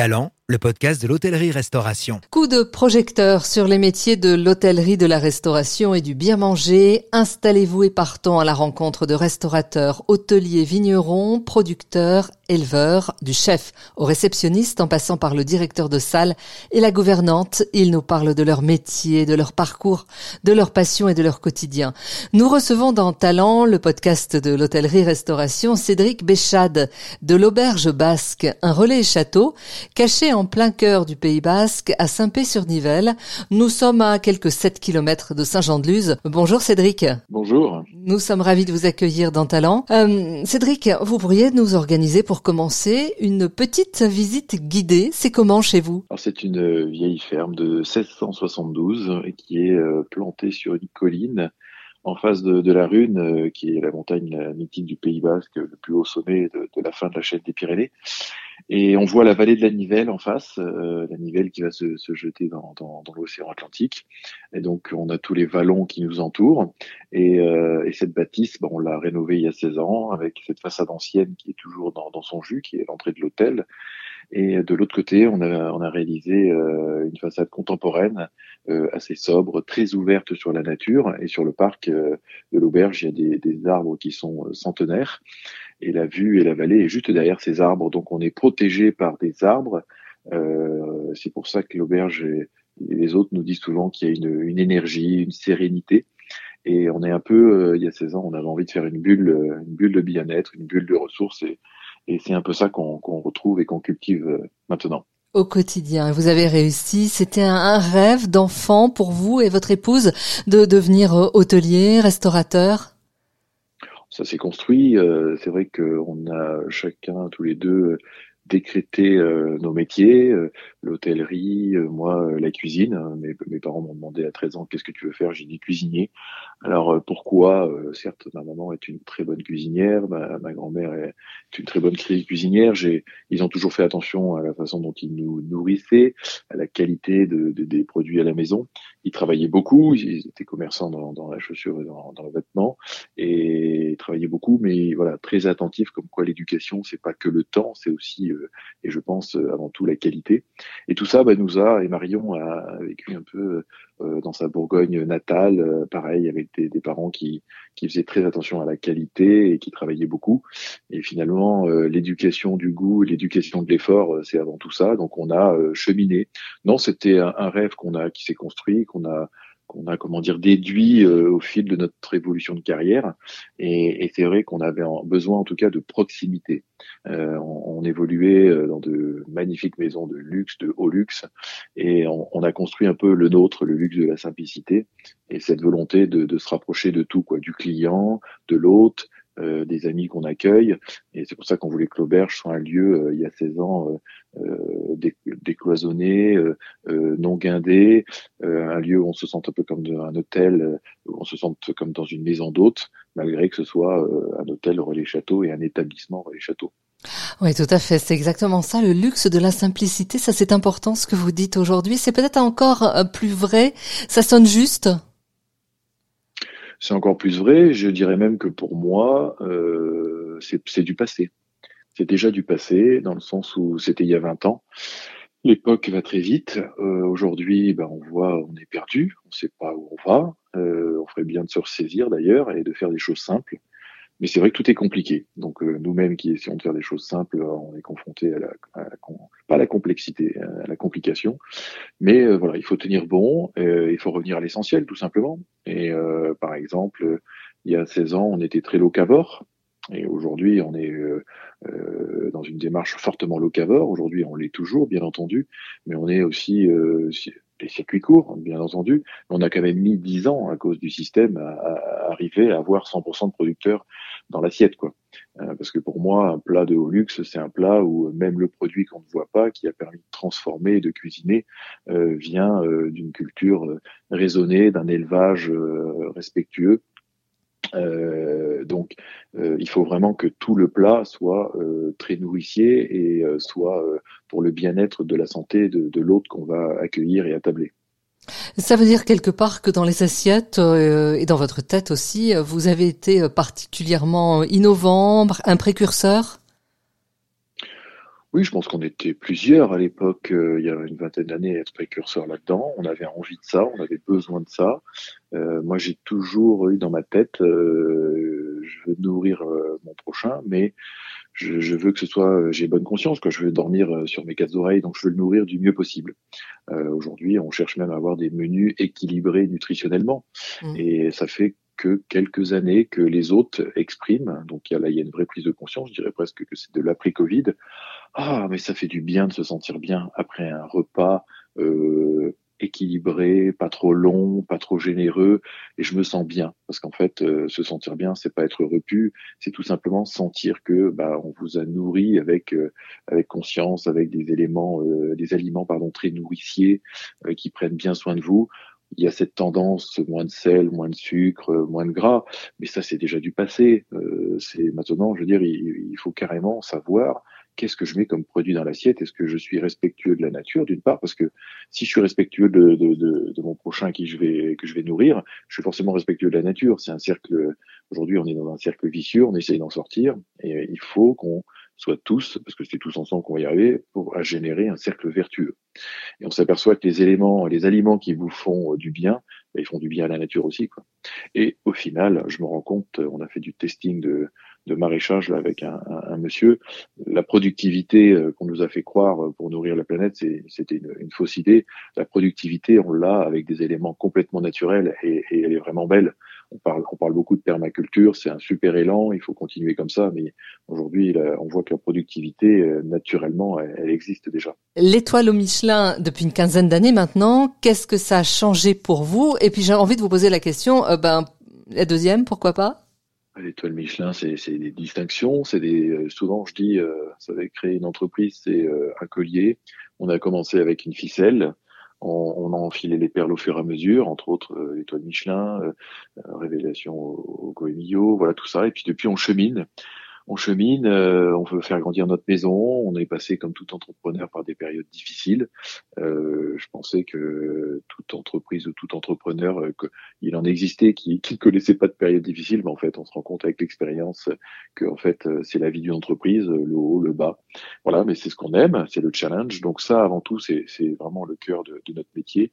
Talent, le podcast de l'hôtellerie-restauration. Coup de projecteur sur les métiers de l'hôtellerie, de la restauration et du bien manger. Installez-vous et partons à la rencontre de restaurateurs, hôteliers, vignerons, producteurs, éleveurs, du chef au réceptionniste en passant par le directeur de salle et la gouvernante. Ils nous parlent de leur métier, de leur parcours, de leur passion et de leur quotidien. Nous recevons dans Talent, le podcast de l'hôtellerie-restauration, Cédric Béchade de l'Auberge Basque, un relais château caché en plein cœur du Pays Basque, à Saint-Pé-sur-Nivelle. Nous sommes à quelques 7 kilomètres de Saint-Jean-de-Luz. Bonjour Cédric. Bonjour. Nous sommes ravis de vous accueillir dans Talent. Euh, Cédric, vous pourriez nous organiser pour commencer une petite visite guidée. C'est comment chez vous? C'est une vieille ferme de 1672 qui est euh, plantée sur une colline en face de, la Rune, euh, qui est la montagne mythique du Pays Basque, le plus haut sommet de, de la fin de la chaîne des Pyrénées. Et on voit la vallée de la Nivelle en face, euh, la Nivelle qui va se, se jeter dans, dans, dans l'océan Atlantique. Et donc on a tous les vallons qui nous entourent. Et, euh, et cette bâtisse, bon, on l'a rénovée il y a 16 ans avec cette façade ancienne qui est toujours dans, dans son jus, qui est l'entrée de l'hôtel. Et de l'autre côté, on a, on a réalisé euh, une façade contemporaine, euh, assez sobre, très ouverte sur la nature. Et sur le parc euh, de l'auberge, il y a des, des arbres qui sont centenaires et la vue et la vallée est juste derrière ces arbres. Donc on est protégé par des arbres. Euh, c'est pour ça que l'auberge et les autres nous disent souvent qu'il y a une, une, énergie, une sérénité. Et on est un peu, euh, il y a 16 ans, on avait envie de faire une bulle, une bulle de bien-être, une bulle de ressources. Et, c'est un peu ça qu'on retrouve et qu'on cultive euh, maintenant. Au quotidien, vous avez réussi. C'était un, rêve d'enfant pour vous et votre épouse de devenir euh, hôtelier, restaurateur? Ça s'est construit. Euh, c'est vrai qu'on a chacun, tous les deux, décrété euh, nos métiers, euh, l'hôtellerie, moi la cuisine. Mes, mes parents m'ont demandé à 13 ans qu'est-ce que tu veux faire, j'ai dit cuisinier. Alors pourquoi Certes, ma maman est une très bonne cuisinière, ma, ma grand-mère est une très bonne cuisinière. J'ai, ils ont toujours fait attention à la façon dont ils nous nourrissaient, à la qualité de, de, des produits à la maison. Ils travaillaient beaucoup, ils étaient commerçants dans, dans la chaussure et dans, dans le vêtement, et ils travaillaient beaucoup, mais voilà, très attentifs, comme quoi l'éducation, c'est pas que le temps, c'est aussi, euh, et je pense euh, avant tout la qualité. Et tout ça, bah, nous a, et Marion a vécu un peu euh, dans sa Bourgogne natale, euh, pareil, avec des, des, parents qui, qui faisaient très attention à la qualité et qui travaillaient beaucoup. Et finalement, euh, l'éducation du goût, l'éducation de l'effort, c'est avant tout ça. Donc on a cheminé. Non, c'était un, un, rêve qu'on a, qui s'est construit, qu'on a qu'on a comment dire déduit euh, au fil de notre évolution de carrière. Et, et c'est vrai qu'on avait besoin en tout cas de proximité. Euh, on, on, évoluait euh, dans de magnifiques maisons de luxe de haut luxe et on, on, a construit un peu le nôtre le luxe de la simplicité. Et cette volonté de, de se rapprocher de tout quoi. Du client de l'hôte euh, des amis qu'on accueille. Et c'est pour ça qu'on voulait que l'auberge soit un lieu, euh, il y a 16 ans, euh, décloisonné, non guindé, un lieu où on se sente un peu comme un hôtel, où on se sente comme dans une maison d'hôte, malgré que ce soit un hôtel relais château et un établissement relais château. Oui, tout à fait. C'est exactement ça, le luxe de la simplicité. Ça, c'est important ce que vous dites aujourd'hui. C'est peut-être encore plus vrai. Ça sonne juste? C'est encore plus vrai. Je dirais même que pour moi, euh, c'est du passé. C'est déjà du passé, dans le sens où c'était il y a 20 ans. L'époque va très vite. Euh, Aujourd'hui, ben, on voit, on est perdu, on ne sait pas où on va. Euh, on ferait bien de se ressaisir d'ailleurs et de faire des choses simples. Mais c'est vrai que tout est compliqué. Donc euh, nous-mêmes qui essayons de faire des choses simples, on est confronté à la, pas la complexité, à la complication. Mais voilà, il faut tenir bon. Euh, il faut revenir à l'essentiel, tout simplement. Et par exemple, il y a 16 ans, on était très locavore. Et aujourd'hui, on est dans une démarche fortement locavore. Aujourd'hui, on l'est toujours, bien entendu, mais on est aussi les circuits courts, bien entendu. On a quand même mis 10 ans à cause du système à, arriver à avoir 100% de producteurs dans l'assiette, quoi. Euh, parce que pour moi, un plat de haut luxe, c'est un plat où même le produit qu'on ne voit pas, qui a permis de transformer et de cuisiner, euh, vient euh, d'une culture euh, raisonnée, d'un élevage euh, donc, il faut vraiment que tout le plat soit très nourricier et soit pour le bien-être de la santé de, de qu'on va accueillir et attabler. Ça veut dire quelque part que dans les assiettes euh, et dans votre tête aussi, vous avez été particulièrement innovant, un précurseur? Oui, je pense qu'on était plusieurs à l'époque, euh, il y a une vingtaine d'années, à être précurseurs là-dedans. On avait envie de ça, on avait besoin de ça. Euh, moi, j'ai toujours eu dans ma tête, euh, je veux nourrir mon prochain, mais je, veux que ce soit, j'ai bonne conscience, que je veux dormir sur mes quatre oreilles, donc je veux le nourrir du mieux possible. Aujourd'hui, on cherche même à avoir des menus équilibrés nutritionnellement, mmh. et ça fait que quelques années que les autres expriment. Donc il y a là, il y a une vraie prise de conscience. Je dirais presque que c'est de l'après-Covid. Ah, mais ça fait du bien de se sentir bien après un repas euh, équilibré, pas trop long, pas trop généreux, et je me sens bien. Parce qu'en fait, euh, se sentir bien, c'est pas être repu, c'est tout simplement sentir que bah, on vous a nourri avec euh, avec conscience, avec des éléments, des aliments pardon très nourriciers qui prennent bien soin de vous il y a cette tendance moins de sel, moins de sucre, moins de gras, mais ça c'est déjà du passé. Euh, c'est maintenant, je veux dire, il, faut carrément savoir qu'est-ce que je mets comme produit dans l'assiette. Est-ce que je suis respectueux de la nature d'une part, parce que si je suis respectueux de, de, de, de, mon prochain qui je vais que je vais nourrir, je suis forcément respectueux de la nature. C'est un cercle. Aujourd'hui, on est dans un cercle vicieux, on essaye d'en sortir, et il faut qu'on soit tous, parce que c'est tous ensemble qu'on va y arriver, pour générer un cercle vertueux. Et on s'aperçoit que les éléments, les aliments qui vous font du bien, ben, ils font du bien à la nature aussi. Quoi. Et au final, je me rends compte, on a fait du testing de, de maraîchage là, avec un, un, monsieur. La productivité euh, qu'on nous a fait croire euh, pour nourrir la planète, c'était une, une, fausse idée. La productivité, on l'a avec des éléments complètement naturels et, et, elle est vraiment belle. On parle, on parle beaucoup de permaculture, c'est un super élan, il faut continuer comme ça, mais aujourd'hui, on voit que la productivité, euh, naturellement, elle, elle existe déjà. L'étoile au Michelin, depuis une quinzaine d'années maintenant, qu'est-ce que ça a changé pour vous? Et puis j'ai envie de vous poser la question, euh, ben, la deuxième, pourquoi pas? L'étoile Michelin, c'est des distinctions, c'est des. Euh, souvent, je dis, euh, ça va créer une entreprise, c'est euh, un collier. On a commencé avec une ficelle, on, on, a enfilé les perles au fur et à mesure, entre autres l'étoile Michelin, révélation au, au voilà tout ça. Et puis depuis, on chemine on chemine, euh, on veut faire grandir notre maison. On est passé comme tout entrepreneur par des périodes difficiles. Euh, je pensais que toute entreprise ou tout entrepreneur, euh, il en existait qui ne connaissait pas de période difficile, mais en fait, on se rend compte avec l'expérience que en fait, c'est la vie d'une entreprise, le haut, le bas. Voilà, mais c'est ce qu'on aime, c'est le challenge. Donc ça, avant tout, c'est vraiment le cœur de, de, notre métier.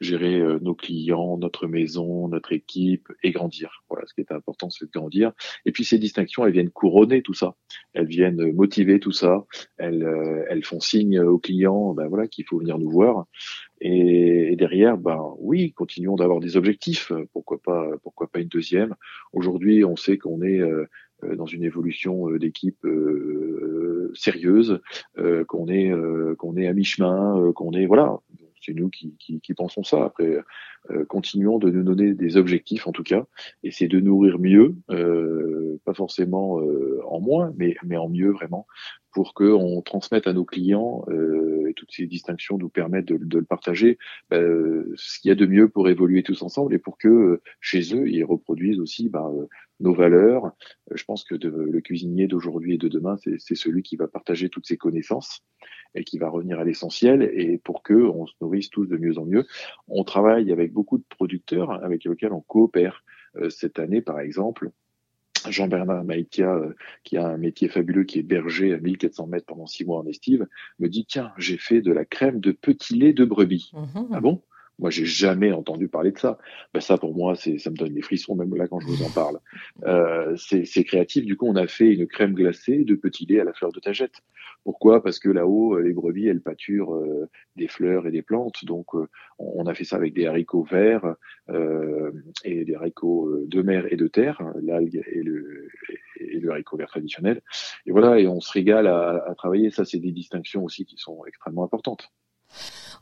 Gérer nos clients, notre maison, notre équipe et grandir. Voilà, ce qui est important, c'est de grandir. Et puis ces distinctions, elles viennent couronner tout ça. Elles viennent motiver tout ça. Elles, euh, elles font signe aux clients, ben voilà, qu'il faut venir nous voir. Et, derrière, ben oui, continuons d'avoir des objectifs. Pourquoi pas, pourquoi pas une deuxième? Aujourd'hui, on sait qu'on est euh, dans une évolution d'équipe euh, sérieuse, qu'on est qu'on est à mi-chemin, qu'on est voilà c'est nous qui, qui, pensons ça. Après, euh, continuons de nous donner des objectifs en tout cas, et c'est de nourrir mieux, euh, pas forcément euh, en moins, mais, mais en mieux vraiment, pour qu'on transmette à nos clients, et toutes ces distinctions nous permettent de, le partager, bah, ce qu'il y a de mieux pour évoluer tous ensemble, et pour que chez eux, ils reproduisent aussi bah, nos valeurs. Je pense que le cuisinier d'aujourd'hui et de demain, c'est celui qui va partager toutes ses connaissances et qui va revenir à l'essentiel et pour que on se nourrisse tous de mieux en mieux. On travaille avec beaucoup de producteurs avec lesquels on coopère. Euh, cette année, par exemple, Jean-Bernard Maïtia, euh, qui a un métier fabuleux, qui est berger à 1400 mètres pendant six mois en estive, me dit, tiens, j'ai fait de la crème de petit lait de brebis. Mmh ah bon? Moi, j'ai jamais entendu parler de ça. Ben, ça, pour moi, c'est, ça me donne des frissons même là quand je vous en parle. Euh, c'est, c'est créatif. Du coup, on a fait une crème glacée de petit lait à la fleur de tagette. Pourquoi? Parce que là-haut, les brebis, elles pâturent euh, des fleurs et des plantes. Donc, euh, on a fait ça avec des haricots verts euh, et des haricots de mer et de terre, l'algue et le, et le haricot vert traditionnel. Et voilà, et on se régale à, à travailler. Ça, c'est des distinctions aussi qui sont extrêmement importantes.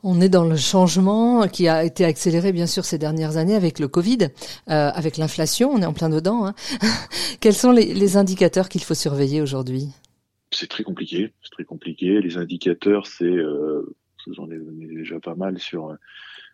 On est dans le changement qui a été accéléré bien sûr ces dernières années avec le Covid, euh, avec l'inflation, on est en plein dedans. Hein. Quels sont les, indicateurs qu'il faut surveiller aujourd'hui? C'est très compliqué, c'est très compliqué. Les indicateurs, c'est, euh, j'en ai déjà pas mal sur euh,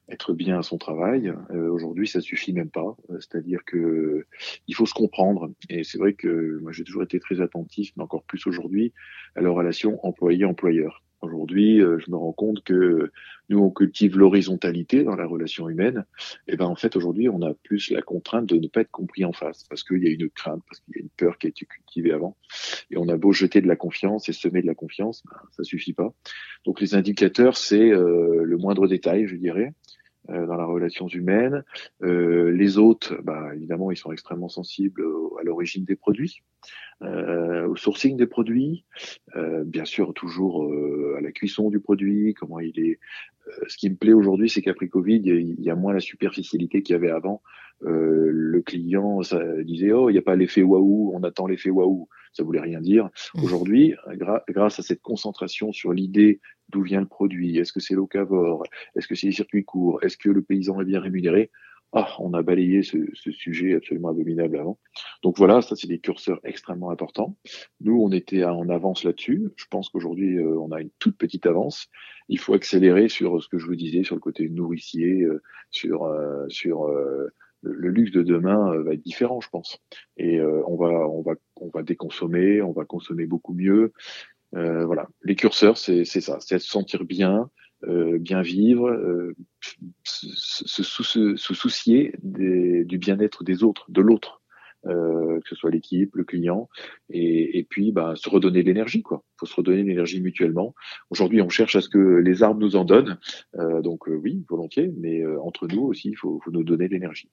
être bien à son travail. Euh, aujourd'hui, ça suffit même pas. C'est-à-dire que il faut se comprendre. Et c'est vrai que moi, j'ai toujours été très attentif, mais encore plus aujourd'hui, à la relation employé-employeur Aujourd'hui, euh, je me rends compte que nous, on cultive l'horizontalité dans la relation humaine. Et ben, en fait, aujourd'hui, on a plus la contrainte de ne pas être compris en face, parce qu'il y a une crainte, parce qu'il y a une peur qui a été cultivée avant. Et on a beau jeter de la confiance et semer de la confiance, ben, ça suffit pas. Donc, les indicateurs, c'est euh, le moindre détail, je dirais. Euh, dans la relation humaine. Euh, les hôtes, bah, évidemment, ils sont extrêmement sensibles à l'origine des produits, euh, au sourcing des produits, euh, bien sûr toujours euh, à la cuisson du produit, comment il est. ce qui me plaît aujourd'hui, c'est qu'après Covid, il y a moins la superficialité qu'il y avait avant. le client ça, disait oh, il n'y a pas l'effet waouh, on attend l'effet waouh ça voulait rien dire. Mmh. Aujourd'hui, grâce à cette concentration sur l'idée d'où vient le produit, est-ce que c'est locavore, est-ce que c'est les circuits courts, est-ce que le paysan est bien rémunéré, ah, on a balayé ce, ce, sujet absolument abominable avant. Donc voilà, ça c'est des curseurs extrêmement importants. Nous, on était en avance là-dessus. Je pense qu'aujourd'hui, euh, on a une toute petite avance. Il faut accélérer sur ce que je vous disais, sur le côté nourricier, euh, sur euh, sur le luxe de demain euh, va être différent, je pense. Et euh, on va, on va, on va déconsommer, on va consommer beaucoup mieux. Euh, voilà, les curseurs, c'est ça, c'est se sentir bien, bien vivre, se, se, soucier du bien-être des autres, de l'autre. Euh, que ce soit l'équipe, le client, et, puis bah, se redonner l'énergie. Quoi, faut se redonner l'énergie mutuellement. Aujourd'hui, on cherche à ce que les arbres nous en donnent, euh, donc oui, volontiers, mais entre nous aussi, il faut, faut nous donner l'énergie.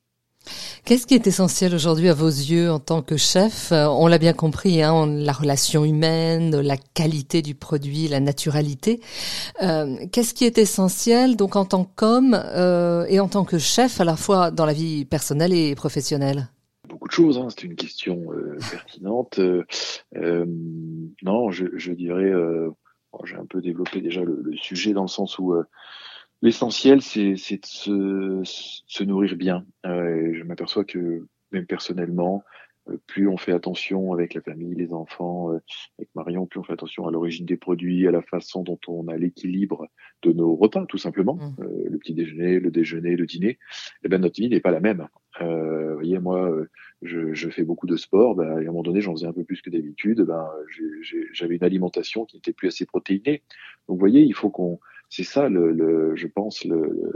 Qu'est-ce qui est essentiel aujourd'hui à vos yeux en tant que chef? Euh, On l'a bien compris, hein, la relation humaine, la qualité du produit, la naturalité. Euh, Qu'est-ce qui est essentiel donc en tant qu'homme euh, et en tant que chef à la fois dans la vie personnelle et professionnelle? Beaucoup de choses, hein, c'est une question pertinente. Non, je, dirais, j'ai un peu développé déjà le, sujet dans le sens où L'essentiel, c'est de se, se, nourrir bien. Euh, je m'aperçois que même personnellement, euh, plus on fait attention avec la famille, les enfants, euh, avec Marion, plus on fait attention à l'origine des produits, à la façon dont on a l'équilibre de nos repas, tout simplement, mmh. euh, le petit déjeuner, le déjeuner, le dîner. Eh ben notre vie n'est pas la même. Euh, vous voyez, moi, je, je, fais beaucoup de sport. Ben, à un moment donné, j'en faisais un peu plus que d'habitude. Ben, j'avais une alimentation qui n'était plus assez protéinée. Donc, vous voyez, il faut qu'on c'est ça, le, le, je pense,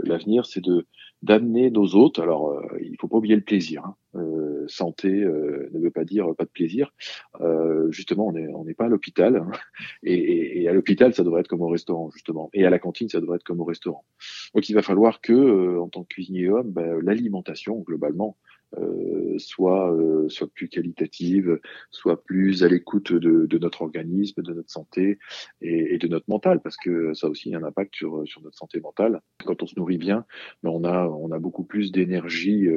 l'avenir, c'est de d'amener nos hôtes. Alors, euh, il faut pas oublier le plaisir. Hein. Euh, santé euh, ne veut pas dire pas de plaisir. Euh, justement, on n'est on n'est pas à l'hôpital, hein. et, et, à l'hôpital, ça devrait être comme au restaurant, justement, et à la cantine, ça devrait être comme au restaurant. Donc, il va falloir que, en tant que cuisinier homme, ben, l'alimentation globalement euh, soit euh, soit plus qualitative, soit plus à l'écoute de, de, notre organisme, de notre santé et, et, de notre mental, parce que ça aussi a un impact sur sur notre santé mentale. Quand on se nourrit bien, ben on a on a beaucoup plus d'énergie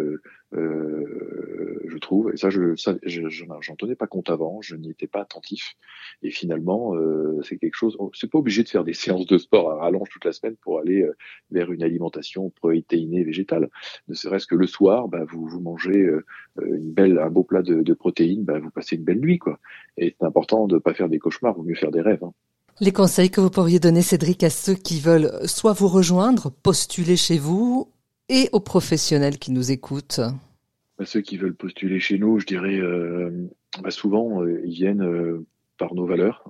euh, je trouve. Et ça, je j'en tenais pas compte avant, je n'y étais pas attentif. Et finalement, euh, c'est quelque chose. C'est pas obligé de faire des séances de sport à rallonge toute la semaine pour aller euh, vers une alimentation protéinée végétale. Ne serait-ce que le soir, bah, vous vous mangez euh, une belle, un beau plat de, de protéines, bah, vous passez une belle nuit, quoi. Et c'est important de pas faire des cauchemars, vaut mieux faire des rêves. Hein. Les conseils que vous pourriez donner, Cédric, à ceux qui veulent soit vous rejoindre, postuler chez vous, et aux professionnels qui nous écoutent bah, Ceux qui veulent postuler chez nous, je dirais, euh, bah souvent, euh, ils viennent euh, par nos valeurs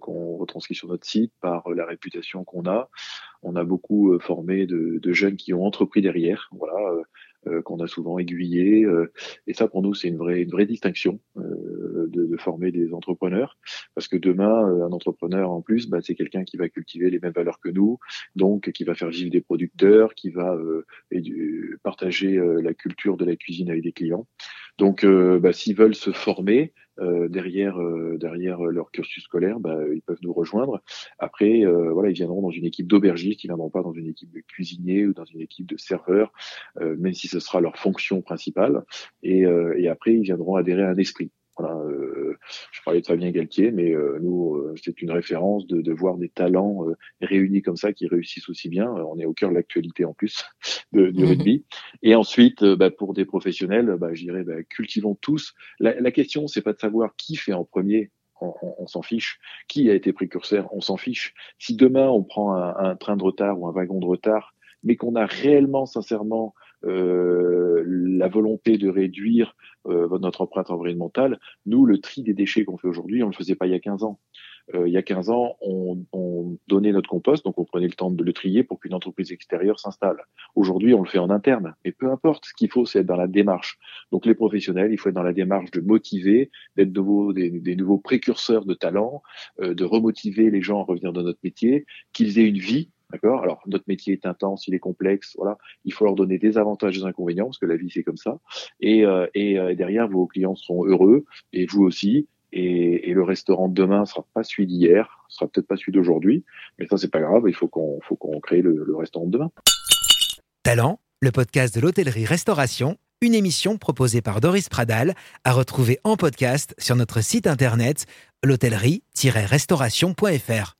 qu'on retranscrit sur notre site, par la réputation qu'on a. On a beaucoup formé de, jeunes qui ont entrepris derrière, voilà, qu'on a souvent aiguillé. et ça, pour nous, c'est une vraie distinction de, former des entrepreneurs, parce que demain, un entrepreneur en plus, bah, c'est quelqu'un qui va cultiver les mêmes valeurs que nous, donc qui va faire vivre des producteurs, qui va euh, partager euh, la culture de la cuisine avec des clients. Donc, euh, bah, s'ils veulent se former, euh, derrière euh, derrière leur cursus scolaire, bah, ils peuvent nous rejoindre. Après, euh, voilà, ils viendront dans une équipe d'aubergistes, ils viendront pas dans une équipe de cuisiniers ou dans une équipe de serveurs, même si ce sera leur fonction principale. Et, et après, ils viendront adhérer à un esprit. Voilà, euh, je parlais de Fabien Galtier, mais euh, nous, euh, c'est une référence de, de, voir des talents réunis comme ça qui réussissent aussi bien. on est au cœur de l'actualité en plus de, du mhm. rugby. Et ensuite, bah, pour des professionnels, bah, je dirais, bah, cultivons tous. La, la question, c'est pas de savoir qui fait en premier. On, on, s'en fiche. Qui a été précurseur? On s'en fiche. Si demain on prend un, un train de retard ou un wagon de retard, mais qu'on a réellement, sincèrement, euh, la volonté de réduire euh, notre empreinte environnementale. Nous, le tri des déchets qu'on fait aujourd'hui, on ne le faisait pas il y a 15 ans. Euh, il y a 15 ans, on, on, donner notre compost, donc on prenait le temps de le trier pour qu'une entreprise extérieure s'installe. Aujourd'hui, on le fait en interne, mais peu importe. Ce qu'il faut, c'est être dans la démarche. Donc les professionnels, il faut être dans la démarche de motiver, d'être de des, des, nouveaux précurseurs de talent, euh, de remotiver les gens à revenir dans notre métier, qu'ils aient une vie D'accord? Alors, notre métier est intense, il est complexe, voilà. Il faut leur donner des avantages et des inconvénients, parce que la vie, c'est comme ça. Et, euh, euh, derrière, vos clients seront heureux, et vous aussi. Et, et le restaurant de demain sera pas celui d'hier, sera peut-être pas celui d'aujourd'hui, mais ça, c'est pas grave, il faut qu'on faut qu'on crée le, le restaurant de demain. Talent, le podcast de l'hôtellerie-restauration, une émission proposée par Doris Pradal, à retrouver en podcast sur notre site internet l'hôtellerie-restauration.fr.